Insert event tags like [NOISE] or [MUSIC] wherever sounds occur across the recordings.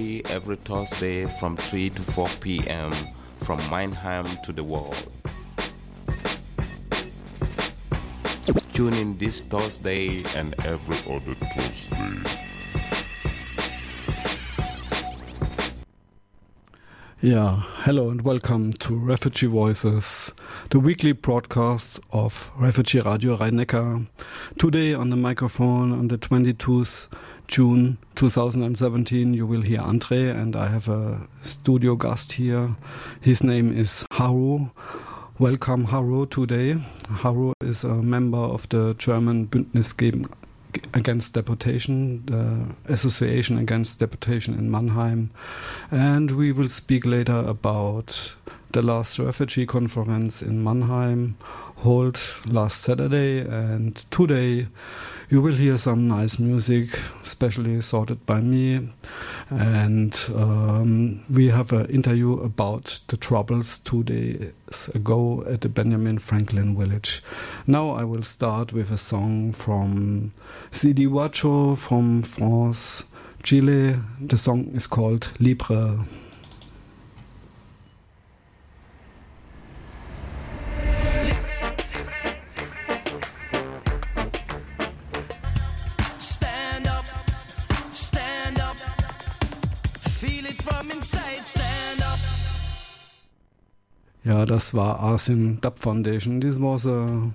every Thursday from 3 to 4 p.m. from Mannheim to the world. Tune in this Thursday and every other Thursday. Yeah, hello and welcome to Refugee Voices, the weekly broadcast of Refugee Radio Rhein-Neckar. Today on the microphone on the 22nd June 2017 you will hear Andre and I have a studio guest here. His name is Haru. Welcome Haru today. Haru is a member of the German Bündnis gegen against deportation, the Association Against Deportation in Mannheim, and we will speak later about the last refugee conference in Mannheim, held last Saturday, and today you will hear some nice music, especially sorted by me. And um, we have an interview about the troubles two days ago at the Benjamin Franklin village. Now I will start with a song from Sidi Wacho from France, Chile. The song is called Libre. Das war Dub Foundation. This was a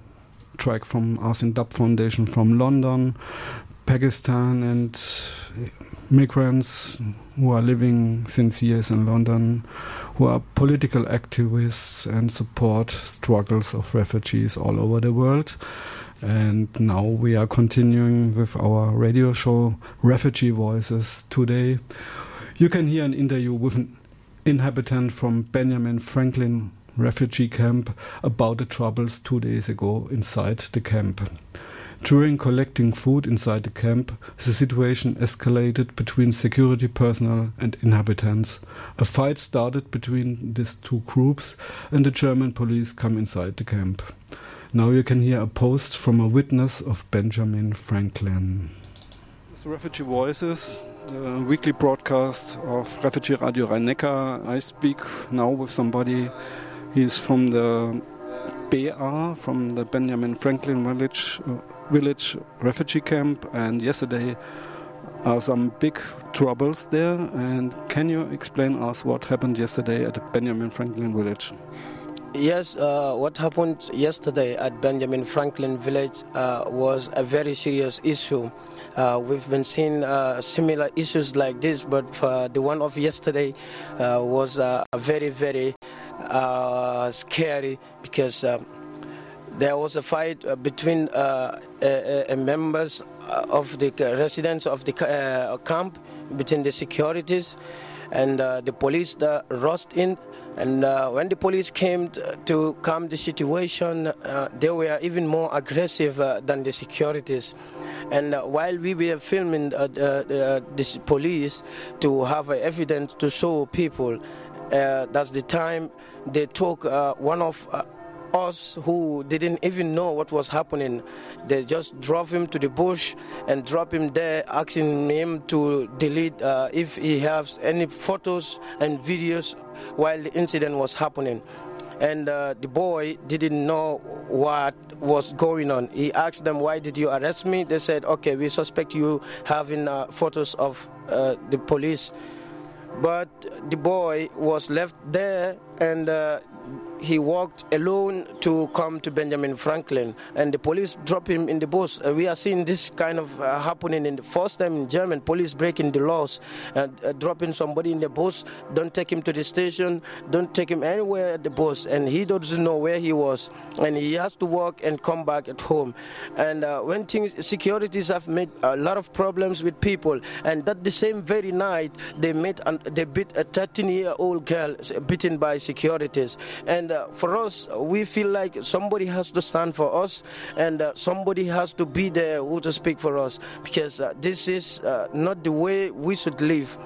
track from Asian Dub Foundation from London, Pakistan, and migrants who are living since years in London, who are political activists and support struggles of refugees all over the world. And now we are continuing with our radio show, Refugee Voices. Today, you can hear an interview with an inhabitant from Benjamin Franklin refugee camp about the troubles two days ago inside the camp. During collecting food inside the camp, the situation escalated between security personnel and inhabitants. A fight started between these two groups, and the German police come inside the camp. Now you can hear a post from a witness of Benjamin Franklin. The Refugee Voices, the weekly broadcast of Refugee Radio Rhein-Neckar. I speak now with somebody. He's from the BA, from the Benjamin Franklin village, uh, village refugee camp, and yesterday are some big troubles there. And can you explain us what happened yesterday at Benjamin Franklin village? Yes, uh, what happened yesterday at Benjamin Franklin village uh, was a very serious issue. Uh, we've been seeing uh, similar issues like this, but the one of yesterday uh, was uh, very, very scary because there was a fight between members of the residents of the camp between the securities and the police that rushed in and uh, when the police came to calm the situation, uh, they were even more aggressive uh, than the securities. And uh, while we were filming uh, the, police to have evidence to show people, uh, that's the time they took one of us who didn't even know what was happening. They just drove him to the bush and drop him there, asking him to delete uh, if he has any photos and videos while the incident was happening. And uh, the boy didn't know what was going on. He asked them, "Why did you arrest me?" They said, "Okay, we suspect you having uh, photos of uh, the police." But the boy was left there, and uh, he walked alone to come to Benjamin Franklin, and the police dropped him in the bus. Uh, we are seeing this kind of uh, happening in the first time in German. Police breaking the laws, uh, dropping somebody in the bus. Don't take him to the station. Don't take him anywhere at the bus, and he doesn't know where he was, and he has to walk and come back at home. And uh, when things, securities have made a lot of problems with people, and that the same very night they met and they beat a 13-year-old girl beaten by securities, and uh, for us, we feel like somebody has to stand for us, and uh, somebody has to be there who to speak for us, because uh, this is uh, not the way we should live.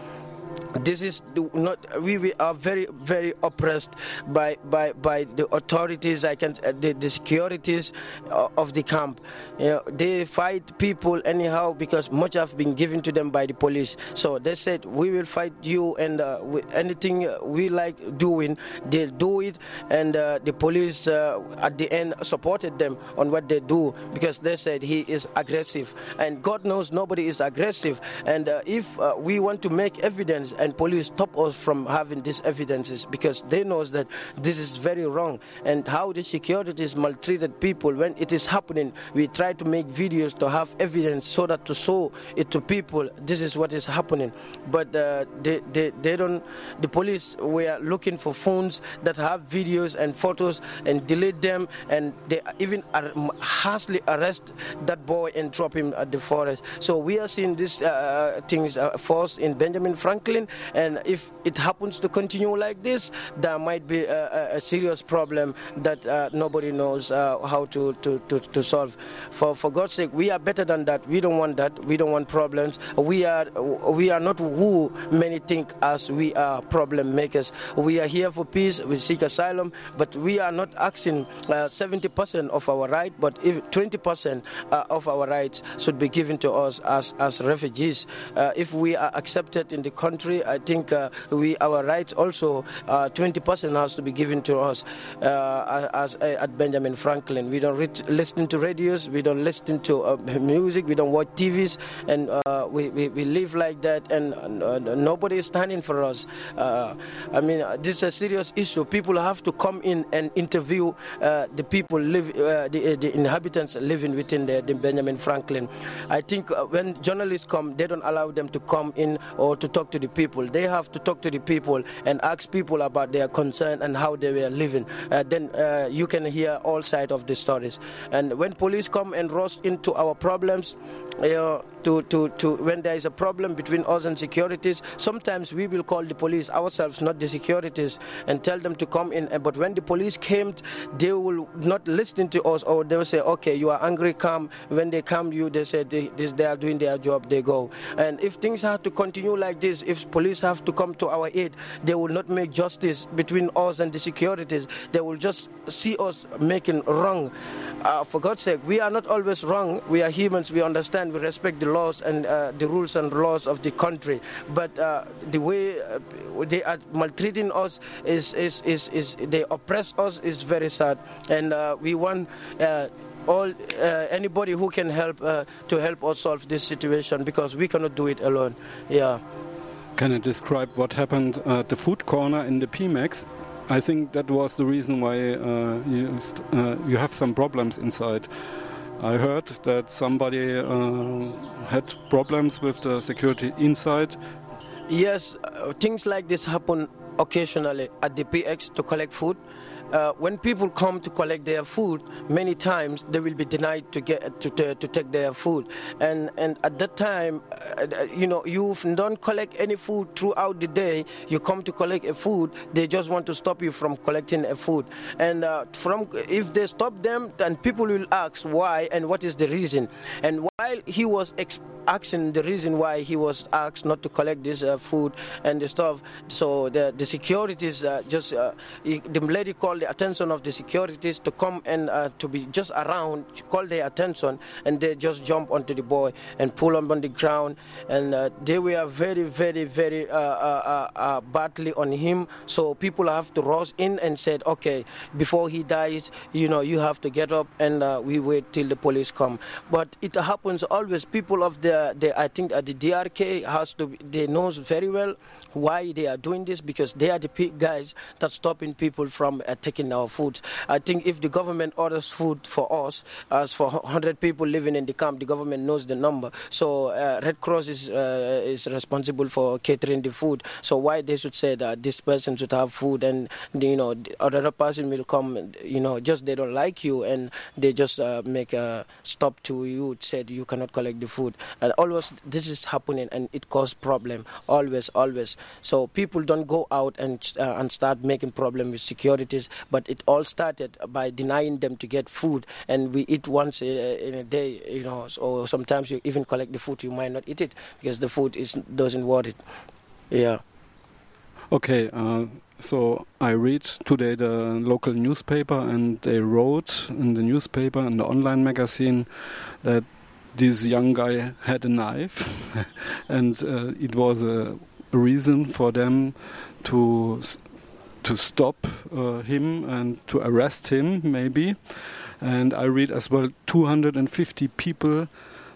This is not we, we are very very oppressed by by by the authorities i can uh, the, the securities uh, of the camp. You know they fight people anyhow because much have been given to them by the police. So they said we will fight you and uh, anything we like doing they'll do it. And uh, the police uh, at the end supported them on what they do because they said he is aggressive. And god knows nobody is aggressive. And uh, if we want to make evidence and police stop us from having these evidences because they know that this is very wrong. And how the securities maltreated people when it is happening we try to make videos to have evidence so that to show it to people this is what is happening. But uh, they, they, they don't the police were looking for phones that have videos and photos and delete them and they even harshly arrest that boy and drop him at the forest. So we are seeing these uh, things uh, in benjamin franklin and if it happens to continue like this, there might be a, a serious problem that uh, nobody knows uh, how to, to, to, to, solve. For, for God's sake, we are better than that. We don't want that. We don't want problems. We are, we are not who many think as we are problem makers. We are here for peace. We seek asylum, but we are not asking uh, 70% of our right, but if 20% uh, of our rights should be given to us as, as refugees. Uh, if we are accepted in the country, I think uh, we our rights also 20% uh, has to be given to us uh, as, uh, at Benjamin Franklin. We don't listen to radios, we don't listen to uh, music, we don't watch TVs, and uh, we, we, we live like that, and nobody is standing for us. I mean, this is a serious issue. People have to come in and interview the people live, the, the, inhabitants living within the, the Benjamin Franklin. I think when journalists come, they don't allow them to come in or to talk to the people. They have to talk to the people and ask people about their concern and how they were living. Uh, then uh, you can hear all sides of the stories. And when police come and rush into our problems, you know, to, to, to when there is a problem between us and securities, sometimes we will call the police ourselves, not the securities, and tell them to come in. But when the police came, they will not listen to us, or they will say, "Okay, you are angry, come." When they come, you they say they, they are doing their job, they go. And if things have to continue like this, if police have to come to our aid, they will not make justice between us and the securities. They will just see us making wrong. Uh, for God's sake, we are not always wrong. We are humans. We understand. We respect the laws and uh, the rules and laws of the country. But uh, the way uh, they are maltreating us is, is, is, is, they oppress us is very sad. And uh, we want uh, all anybody who can help to help us solve this situation because we cannot do it alone. Yeah. Can you describe what happened at the food corner in the PMAX? I think that was the reason why uh, you, uh, you have some problems inside. I heard that somebody uh, had problems with the security inside. Yes, uh, things like this happen occasionally at the PX to collect food uh, when people come to collect their food, many times they will be denied to get to, to, to take their food, and and at that time, uh, you know, you don't collect any food throughout the day. You come to collect a food, they just want to stop you from collecting a food, and uh, from if they stop them, then people will ask why and what is the reason, and while he was. Asking the reason why he was asked not to collect this uh, food and the stuff. So the the securities uh, just uh, the lady called the attention of the securities to come and uh, to be just around, call their attention, and they just jump onto the boy and pull him on the ground, and uh, they were very very very uh, badly on him. So people have to rush in and said, okay, before he dies, you know, you have to get up and we wait till the police come. But it happens always. People of the the, I think uh, the DRK has to, they knows very well why they are doing this because they are the guys that stopping people from uh, taking our food. I think if the government orders food for us, as for 100 people living in the camp, the government knows the number. So uh, Red Cross is uh, is responsible for catering the food. So why they should say that this person should have food and you know other person will come, you know, just they don't like you and they just uh, make a stop to you, said you cannot collect the food. And always this is happening and it causes problem always, always. So people don't go out and uh, and start making problem with securities. But it all started by denying them to get food, and we eat once in a day, you know. So sometimes you even collect the food, you might not eat it because the food is doesn't worth it. Yeah. Okay, uh, so I read today the local newspaper, and they wrote in the newspaper and the online magazine that this young guy had a knife, [LAUGHS] and uh, it was a reason for them to to stop uh, him and to arrest him, maybe. And I read as well 250 people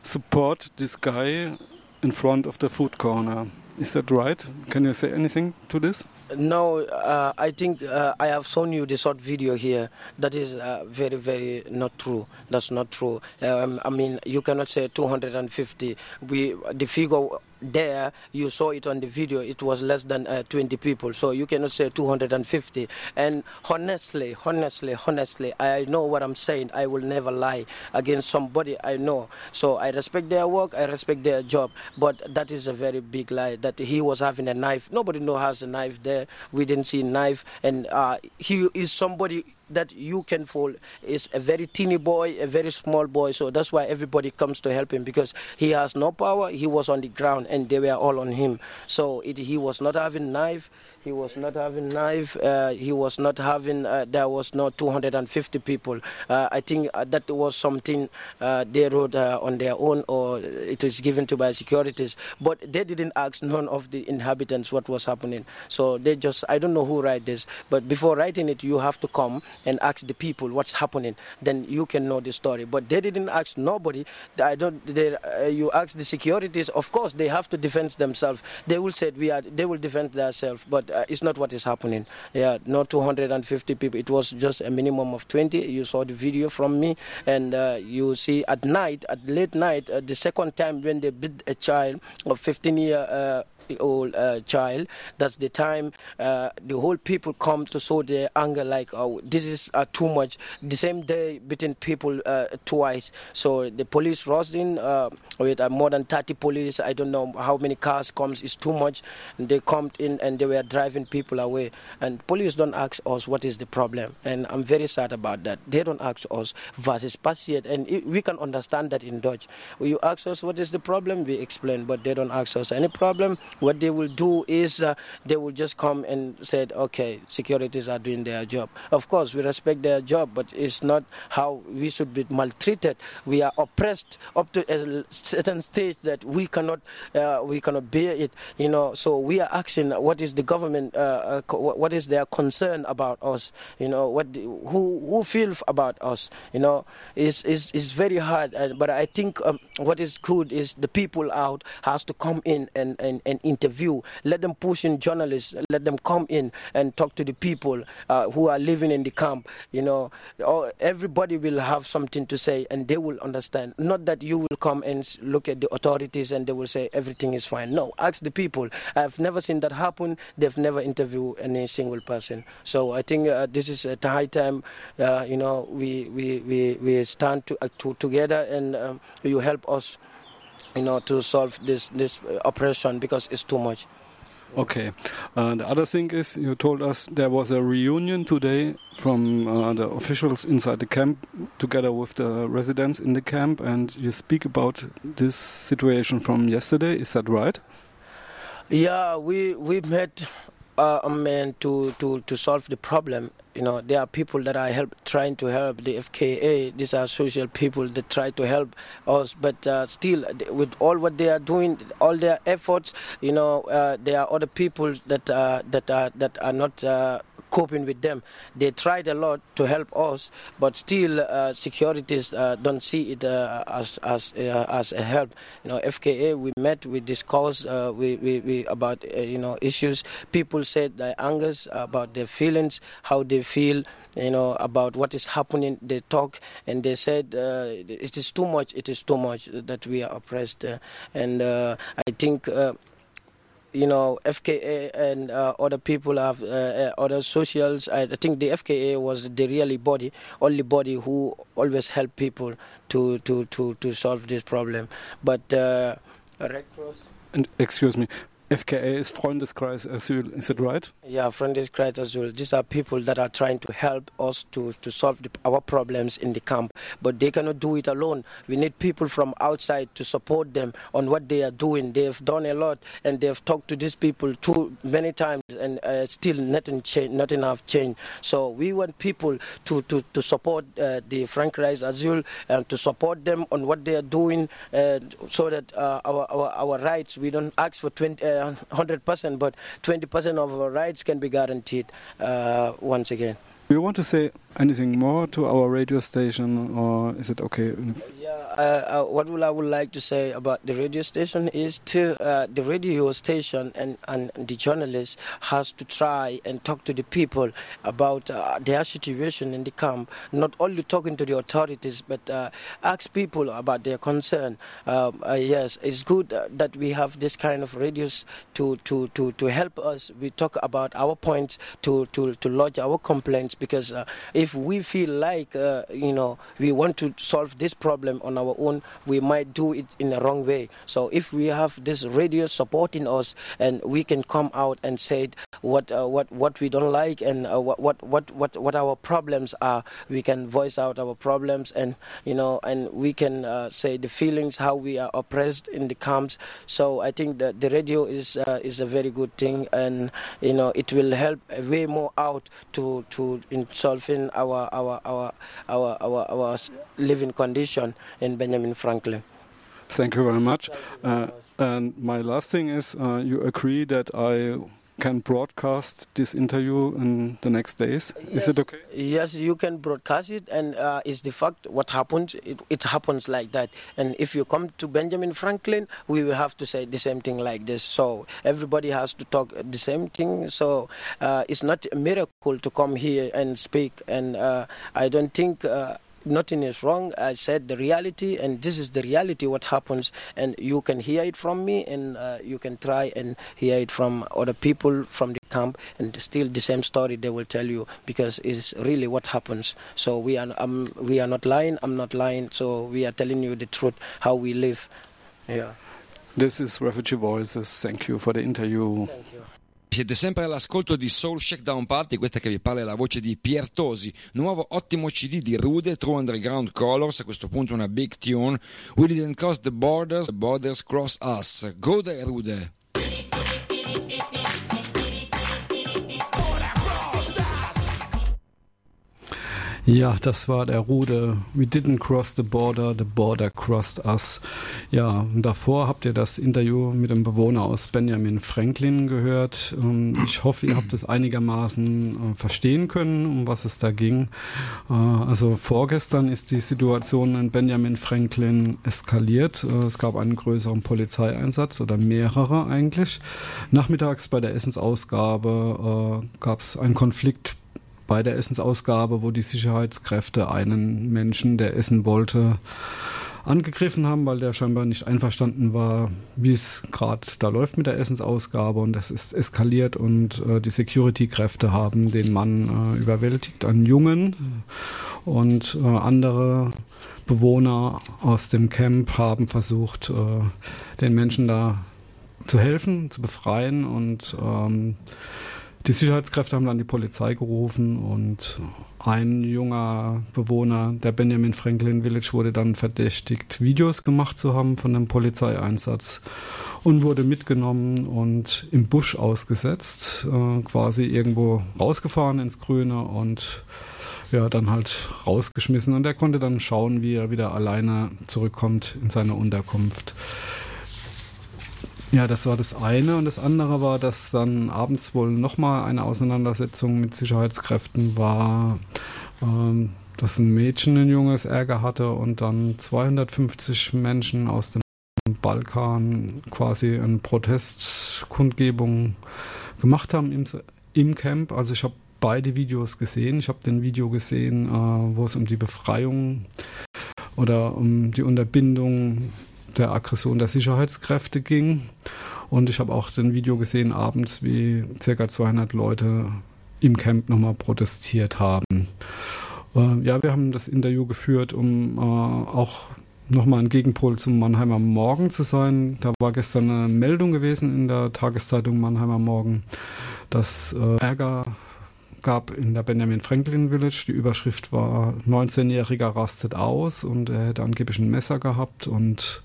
support this guy in front of the food corner. Is that right? Can you say anything to this? No, uh, I think uh, I have shown you the short video here. That is uh, very, very not true. That's not true. Um, I mean, you cannot say 250. We the figure there you saw it on the video it was less than uh, 20 people. So you cannot say 250 and honestly honestly honestly i know what i'm saying. I will never lie against somebody i know. So i respect their work i respect their job but that is a very big lie that he was having a knife. Nobody know has a knife there. We didn't see a knife. And uh, he is somebody that you can fall is a very teeny boy, a very small boy. So that's why everybody comes to help him because he has no power. He was on the ground and they were all on him. So it, he was not having knife. He was not having knife. Uh, he was not having. Uh, there was no 250 people. Uh, I think uh, that was something uh, they wrote uh, on their own, or it was given to by securities. But they didn't ask none of the inhabitants what was happening. So they just. I don't know who write this, but before writing it, you have to come and ask the people what's happening. Then you can know the story. But they didn't ask nobody. I don't. They, you ask the securities. Of course, they have to defend themselves. They will say we are. They will defend themselves, but uh, it's not what is happening. Yeah, not 250 people. It was just a minimum of 20. You saw the video from me, and uh, you see at night, at late night, uh, the second time when they beat a child of 15 year uh, old uh, child. That's the time uh, the whole people come to show their anger, like, oh, this is uh, too much. The same day, beating people uh, twice. So the police rushed in uh, with uh, more than 30 police. I don't know how many cars comes. It's too much. And they come in and they were driving people away. And police don't ask us what is the problem. And I'm very sad about that. They don't ask us versus patient. And we can understand that in Dutch. You ask us what is the problem, we explain. But they don't ask us any problem what they will do is uh, they will just come and said, okay, securities are doing their job. Of course, we respect their job, but it's not how we should be maltreated. We are oppressed up to a certain stage that we cannot uh, we cannot bear it. You know, so we are asking, what is the government? Uh, uh what is their concern about us? You know, what who who feel about us? You know, is is is very hard. but I think um, what is good is the people out has to come in and and, and interview. Let them push in journalists. Let them come in and talk to the people uh, who are living in the camp. You know, everybody will have something to say and they will understand. Not that you will come and look at the authorities and they will say everything is fine. No, ask the people. I've never seen that happen. They've never interviewed any single person. So I think uh, this is a high time. Uh, you know, we we we, we stand to, uh, to together and um, you help us you know, to solve this this operation because it's too much. Okay. Uh, the other thing is, you told us there was a reunion today from uh, the officials inside the camp, together with the residents in the camp, and you speak about this situation from yesterday. Is that right? Yeah, we we met uh, a man to, to to solve the problem. You know there are people that are help trying to help the FKA these are social people that try to help us. But uh, still with all what they are doing all their efforts you know uh, there are other people that uh, that are that are not uh, coping with them. They tried a lot to help us, but still uh, securities uh, don't see it uh, as as uh, as a help. You know, FKA we met, we discussed, uh, we, we, we about uh, you know issues. People said their angers about their feelings, how they feel, you know, about what is happening. They talk and they said it is too much. It is too much that we are oppressed, and I think you know, FKA and uh, other people have uh, uh, other socials. I think the FKA was the really body, only body who always help people to to to to solve this problem. But uh, Red Cross. And excuse me, FKA is Freundeskreis Asyl, is it right? Yeah, Freundeskreis Asyl. These are people that are trying to help us to, to solve the, our problems in the camp, but they cannot do it alone. We need people from outside to support them on what they are doing. They have done a lot and they have talked to these people too many times and uh, still nothing change, not enough change. So we want people to, to, to support uh, the Freundeskreis Asyl and to support them on what they are doing uh, so that uh, our, our, our rights, we don't ask for 20, uh, 100%, but 20% of our rights can be guaranteed uh, once again. Do you want to say anything more to our radio station, or is it okay? Yeah, uh, uh, what I would like to say about the radio station is to uh, the radio station and, and the journalist has to try and talk to the people about uh, their situation in the camp. Not only talking to the authorities, but uh, ask people about their concern. Um, uh, yes, it's good that we have this kind of radios to, to, to, to help us. We talk about our points to, to, to lodge our complaints because if we feel like you know we want to solve this problem on our our own, we might do it in the wrong way. So if we have this radio supporting us and we can come out and say what uh, what what we don't like and uh, what, what what what what our problems are, we can voice out our problems and you know and we can uh, say the feelings how we are oppressed in the camps. So I think that the radio is uh, is a very good thing and you know it will help way more out to to in solving our our our our our, our living condition in Benjamin Franklin. Thank you very much. Uh, and my last thing is, uh, you agree that I can broadcast this interview in the next days. Yes. Is it okay? Yes, you can broadcast it, and uh, it's the fact what happened. It, it, happens like that. And if you come to Benjamin Franklin, we will have to say the same thing like this. So everybody has to talk the same thing. So uh, it's not a miracle to come here and speak. And uh, I don't think uh, nothing is wrong. I said the reality, and this is the reality what happens, and you can hear it from me, and uh, you can try and hear it from other people from the camp, and still the same story they will tell you because it's really what happens. So we are um, we are not lying. I'm not lying. So we are telling you the truth how we live. Yeah. This is Refugee Voices. Thank you for the interview. Siete sempre all'ascolto di Soul Shakedown Party, questa che vi parla è la voce di Pier Tosi, nuovo ottimo CD di Rude, True Underground Colors, a questo punto una big tune, We Didn't Cross the Borders, Borders Cross Us. Go there Rude! Ja, das war der Rude. We didn't cross the border, the border crossed us. Ja, und davor habt ihr das Interview mit dem Bewohner aus Benjamin Franklin gehört. Ähm, ich hoffe, ihr habt es einigermaßen äh, verstehen können, um was es da ging. Äh, also vorgestern ist die Situation in Benjamin Franklin eskaliert. Äh, es gab einen größeren Polizeieinsatz oder mehrere eigentlich. Nachmittags bei der Essensausgabe gab es einen Konflikt bei der Essensausgabe, wo die Sicherheitskräfte einen Menschen, der essen wollte, angegriffen haben, weil der scheinbar nicht einverstanden war, wie es gerade da läuft mit der Essensausgabe. Und das ist eskaliert und äh, die Security-Kräfte haben den Mann äh, überwältigt, einen Jungen. Und äh, andere Bewohner aus dem Camp haben versucht, äh, den Menschen da zu helfen, zu befreien. Und ähm, die Sicherheitskräfte haben dann die Polizei gerufen und ein junger Bewohner der Benjamin Franklin Village wurde dann verdächtigt, Videos gemacht zu haben von dem Polizeieinsatz und wurde mitgenommen und im Busch ausgesetzt, äh, quasi irgendwo rausgefahren ins Grüne und ja, dann halt rausgeschmissen und er konnte dann schauen, wie er wieder alleine zurückkommt in seine Unterkunft. Ja, das war das eine. Und das andere war, dass dann abends wohl nochmal eine Auseinandersetzung mit Sicherheitskräften war, ähm, dass ein Mädchen ein junges Ärger hatte und dann 250 Menschen aus dem Balkan quasi eine Protestkundgebung gemacht haben im, im Camp. Also ich habe beide Videos gesehen. Ich habe den Video gesehen, äh, wo es um die Befreiung oder um die Unterbindung der Aggression der Sicherheitskräfte ging. Und ich habe auch den Video gesehen abends, wie ca. 200 Leute im Camp nochmal protestiert haben. Äh, ja, wir haben das Interview geführt, um äh, auch nochmal ein Gegenpol zum Mannheimer Morgen zu sein. Da war gestern eine Meldung gewesen in der Tageszeitung Mannheimer Morgen, dass äh, Ärger gab in der Benjamin Franklin Village. Die Überschrift war 19-Jähriger rastet aus und er hätte angeblich ein Messer gehabt und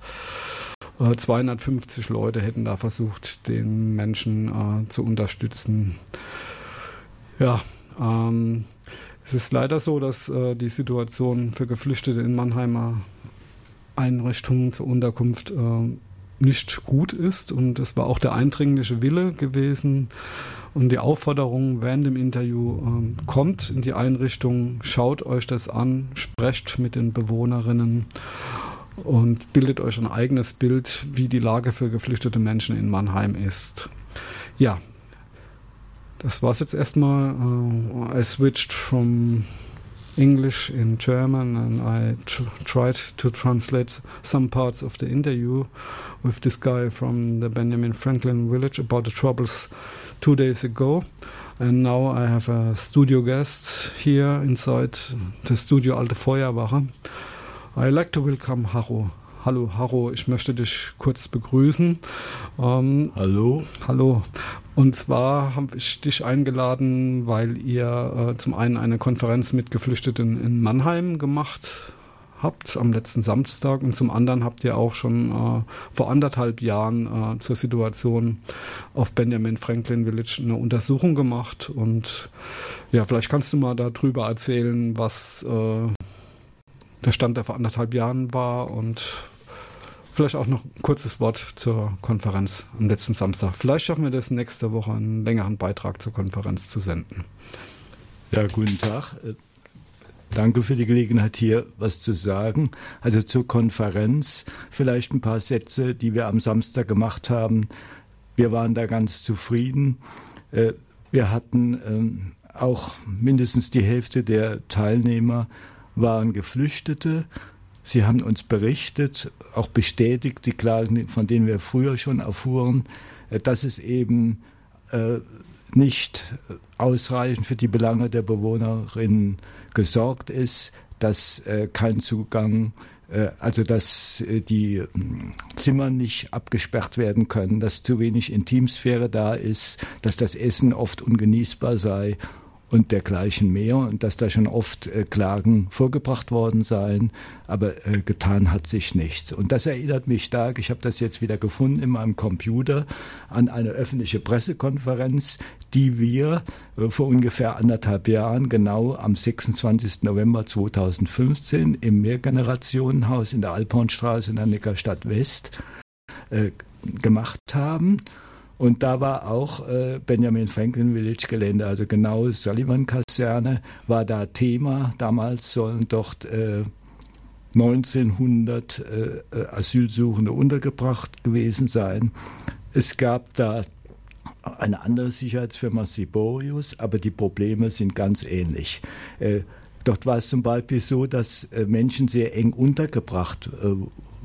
äh, 250 Leute hätten da versucht, den Menschen äh, zu unterstützen. Ja, ähm, es ist leider so, dass äh, die Situation für Geflüchtete in Mannheimer Einrichtungen zur Unterkunft äh, nicht gut ist. Und es war auch der eindringliche Wille gewesen und die Aufforderung während dem Interview, äh, kommt in die Einrichtung, schaut euch das an, sprecht mit den Bewohnerinnen und bildet euch ein eigenes Bild, wie die Lage für geflüchtete Menschen in Mannheim ist. Ja, das war's jetzt erstmal. Uh, I switched from English in German, and I tr tried to translate some parts of the interview with this guy from the Benjamin Franklin village about the troubles two days ago. And now I have a studio guest here inside the Studio Alte Feuerwache. I like to welcome Haro. Hallo Haro, ich möchte dich kurz begrüßen. Ähm, hallo. Hallo. Und zwar habe ich dich eingeladen, weil ihr äh, zum einen eine Konferenz mit Geflüchteten in Mannheim gemacht habt am letzten Samstag und zum anderen habt ihr auch schon äh, vor anderthalb Jahren äh, zur Situation auf Benjamin Franklin Village eine Untersuchung gemacht und ja, vielleicht kannst du mal darüber erzählen, was äh, der Stand der vor anderthalb Jahren war und vielleicht auch noch ein kurzes Wort zur Konferenz am letzten Samstag. Vielleicht schaffen wir das nächste Woche, einen längeren Beitrag zur Konferenz zu senden. Ja, guten Tag. Äh, danke für die Gelegenheit, hier was zu sagen. Also zur Konferenz vielleicht ein paar Sätze, die wir am Samstag gemacht haben. Wir waren da ganz zufrieden. Äh, wir hatten ähm, auch mindestens die Hälfte der Teilnehmer waren Geflüchtete. Sie haben uns berichtet, auch bestätigt, die Klagen, von denen wir früher schon erfuhren, äh, dass es eben äh, nicht ausreichend für die Belange der Bewohnerinnen gesorgt ist, dass äh, kein Zugang, also dass die Zimmer nicht abgesperrt werden können, dass zu wenig Intimsphäre da ist, dass das Essen oft ungenießbar sei und dergleichen mehr und dass da schon oft äh, Klagen vorgebracht worden seien, aber äh, getan hat sich nichts. Und das erinnert mich stark, ich habe das jetzt wieder gefunden in meinem Computer, an eine öffentliche Pressekonferenz, die wir äh, vor ungefähr anderthalb Jahren, genau am 26. November 2015 im Mehrgenerationenhaus in der Alphornstraße in der Neckarstadt West äh, gemacht haben. Und da war auch äh, Benjamin Franklin Village Gelände, also genau Sullivan Kaserne war da Thema. Damals sollen dort äh, 1900 äh, Asylsuchende untergebracht gewesen sein. Es gab da eine andere Sicherheitsfirma Siborius, aber die Probleme sind ganz ähnlich. Äh, dort war es zum Beispiel so, dass äh, Menschen sehr eng untergebracht äh,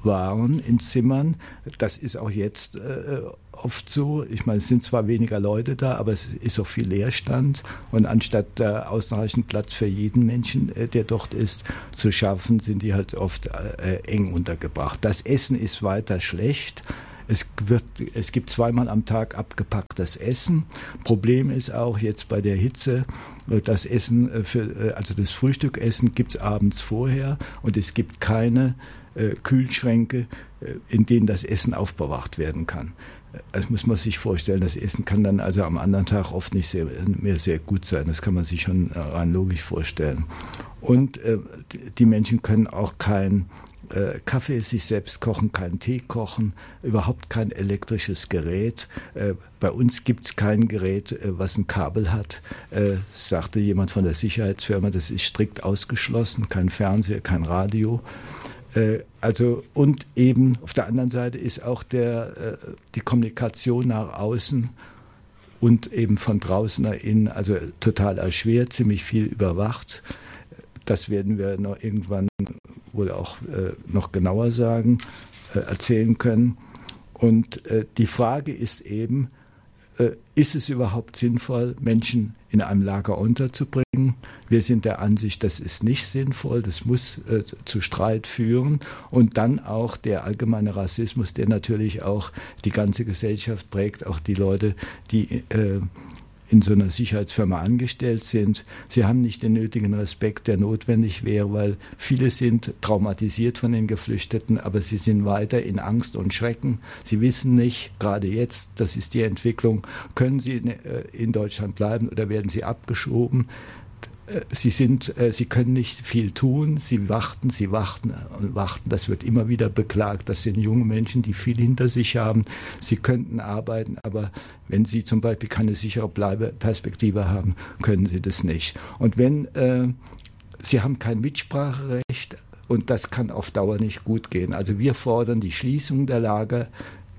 waren in Zimmern. Das ist auch jetzt äh, oft so. Ich meine, es sind zwar weniger Leute da, aber es ist auch viel Leerstand. Und anstatt äh, ausreichend Platz für jeden Menschen, äh, der dort ist, zu schaffen, sind die halt oft äh, eng untergebracht. Das Essen ist weiter schlecht. Es, wird, es gibt zweimal am Tag abgepacktes Essen. Problem ist auch jetzt bei der Hitze, äh, das Essen, äh, für, äh, also das Frühstückessen gibt es abends vorher und es gibt keine äh, Kühlschränke, in denen das Essen aufbewahrt werden kann. Äh, das muss man sich vorstellen. Das Essen kann dann also am anderen Tag oft nicht sehr, mehr sehr gut sein. Das kann man sich schon rein logisch vorstellen. Und äh, die Menschen können auch kein äh, Kaffee sich selbst kochen, keinen Tee kochen, überhaupt kein elektrisches Gerät. Äh, bei uns gibt es kein Gerät, äh, was ein Kabel hat, äh, sagte jemand von der Sicherheitsfirma. Das ist strikt ausgeschlossen, kein Fernseher, kein Radio. Äh, also und eben auf der anderen Seite ist auch der, äh, die Kommunikation nach außen und eben von draußen nach innen also total erschwert, ziemlich viel überwacht. Das werden wir noch irgendwann wohl auch äh, noch genauer sagen, erzählen können. Und die Frage ist eben, ist es überhaupt sinnvoll, Menschen in einem Lager unterzubringen? Wir sind der Ansicht, das ist nicht sinnvoll, das muss äh, zu Streit führen. Und dann auch der allgemeine Rassismus, der natürlich auch die ganze Gesellschaft prägt, auch die Leute, die äh, in so einer Sicherheitsfirma angestellt sind. Sie haben nicht den nötigen Respekt, der notwendig wäre, weil viele sind traumatisiert von den Geflüchteten, aber sie sind weiter in Angst und Schrecken. Sie wissen nicht, gerade jetzt, das ist die Entwicklung, können sie in äh, Deutschland bleiben oder werden sie abgeschoben. Äh, sie sind, äh, sie können nicht viel tun. Sie warten, sie warten und warten. Das wird immer wieder beklagt. Das sind junge Menschen, die viel hinter sich haben. Sie könnten arbeiten, aber wenn sie zum Beispiel keine sichere Bleibeperspektive haben, können sie das nicht. Und wenn äh, sie haben kein Mitspracherecht und das kann auf Dauer nicht gut gehen. Also wir fordern die Schließung der Lager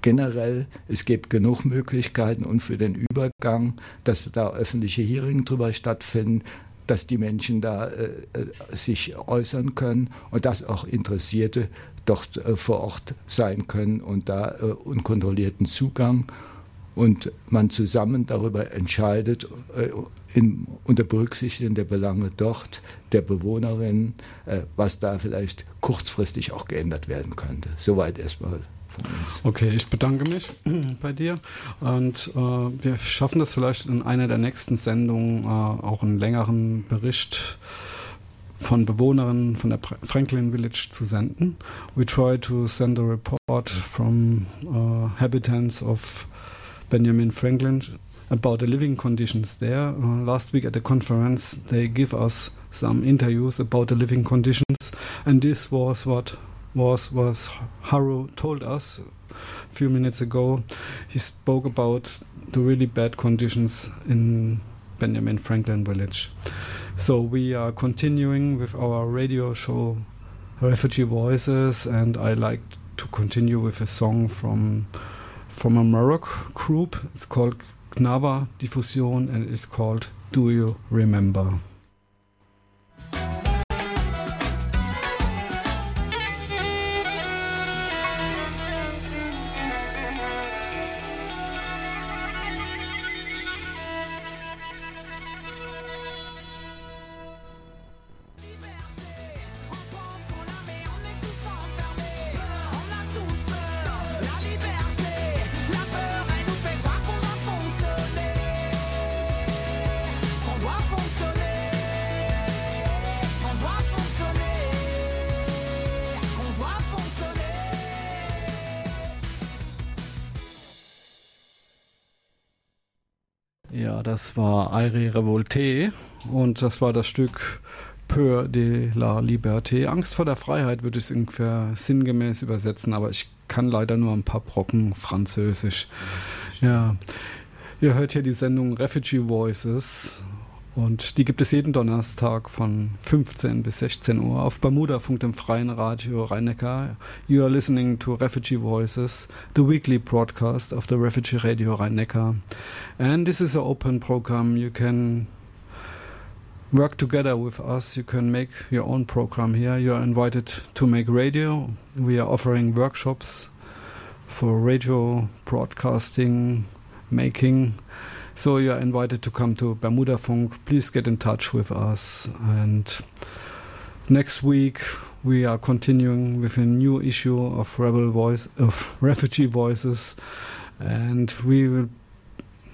generell, es gibt genug Möglichkeiten und für den Übergang, dass da öffentliche Hearings drüber stattfinden, dass die Menschen da äh, äh, sich äußern können und dass auch Interessierte dort äh, vor Ort sein können und da äh, unkontrollierten Zugang und man zusammen darüber entscheidet, äh, in, unter Berücksichtigung der Belange dort, der Bewohnerinnen, äh, was da vielleicht kurzfristig auch geändert werden könnte. Soweit erstmal Okay, ich bedanke mich [CLEARS THROAT] bei dir und äh, wir schaffen das vielleicht in einer der nächsten Sendungen äh, auch einen längeren Bericht von Bewohnerinnen von der Franklin Village zu senden. We try to send a report from uh, habitants of Benjamin Franklin about the living conditions there. Uh, last week at the conference, they give us some interviews about the living conditions, and this was what was was Haru told us a few minutes ago. He spoke about the really bad conditions in Benjamin Franklin village. So we are continuing with our radio show Refugee Voices and I like to continue with a song from from a Morocco group. It's called Gnawa Diffusion and it's called Do You Remember? Das war Aire Revolte und das war das Stück Peur de la Liberté. Angst vor der Freiheit würde ich es ungefähr sinngemäß übersetzen, aber ich kann leider nur ein paar Brocken Französisch. Ja. Ihr hört hier die Sendung Refugee Voices und die gibt es jeden Donnerstag von 15 bis 16 Uhr auf Bermuda Funk im freien Radio Rhein-Neckar. You are listening to Refugee Voices, the weekly broadcast of the Refugee Radio Rhein-Neckar. And this is an open program. You can work together with us. You can make your own program here. You are invited to make radio. We are offering workshops for radio broadcasting, making so you are invited to come to Bermuda Funk. Please get in touch with us. And next week we are continuing with a new issue of Rebel Voice of [LAUGHS] Refugee Voices, and we will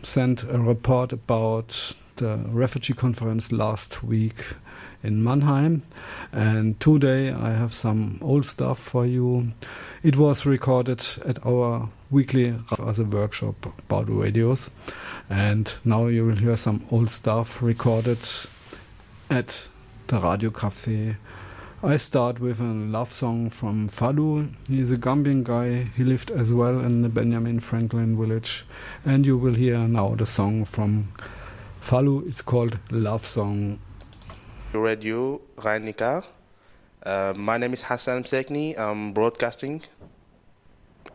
send a report about the refugee conference last week in Mannheim. And today I have some old stuff for you. It was recorded at our weekly as a workshop about radios. And now you will hear some old stuff recorded at the Radio Café. I start with a love song from Falu. He's a Gambian guy. He lived as well in the Benjamin Franklin village. And you will hear now the song from Falu. It's called Love Song. Radio rhein Uh, my name is Hassan Msekni. I'm broadcasting.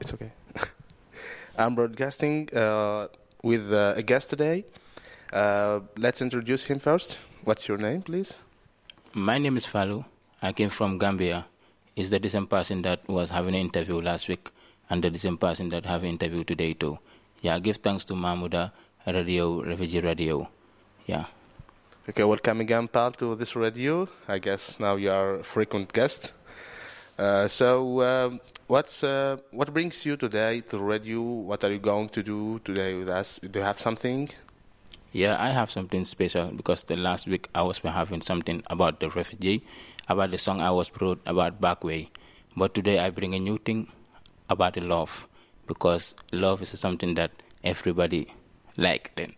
It's okay. I'm broadcasting. Uh, with uh, a guest today. Uh, let's introduce him first. What's your name, please? My name is Falu. I came from Gambia. Is the same person that was having an interview last week and the same person that have an interview today too. Yeah, give thanks to Mahmuda Radio, Refugee Radio. Yeah. Okay, welcome again, Pal, to this radio. I guess now you are a frequent guest. Uh, so, um, what's uh, what brings you today to radio? What are you going to do today with us? Do you have something? Yeah, I have something special because the last week I was having something about the refugee, about the song I was wrote about Backway. But today I bring a new thing about the love because love is something that everybody like then.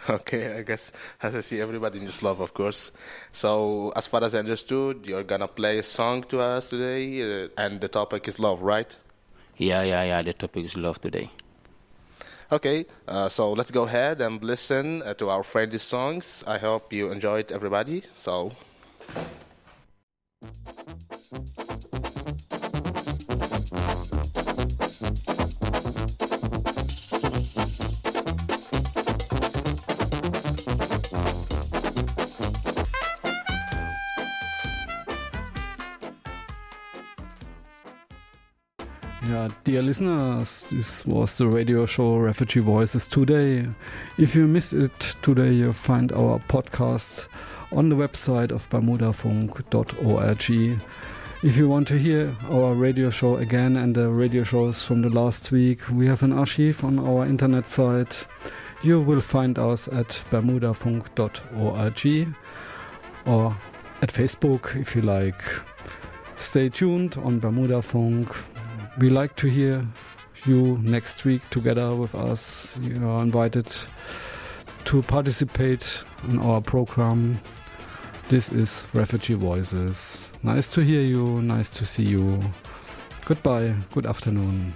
[LAUGHS] Okay, I guess as I see everybody needs love, of course. So, as far as I understood, you're gonna play a song to us today, uh, and the topic is love, right? Yeah, yeah, yeah. The topic is love today. Okay, uh, so let's go ahead and listen uh, to our friendly songs. I hope you enjoyed, everybody. So. Dear listeners, this was the radio show Refugee Voices today. If you missed it today, you'll find our podcast on the website of bermudafunk.org. If you want to hear our radio show again and the radio shows from the last week, we have an archive on our internet site. You will find us at bermudafunk.org or at Facebook if you like. Stay tuned on Bermuda Funk. We like to hear you next week together with us. You are invited to participate in our program. This is Refugee Voices. Nice to hear you, nice to see you. Goodbye, good afternoon.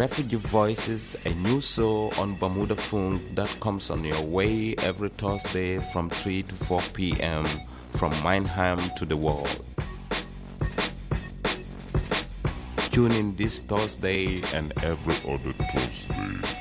Refugee Voices, a new show on Bermuda Funk that comes on your way every Thursday from 3 to 4 p.m. from Mannheim to the world. Tune in this Thursday and every other Thursday.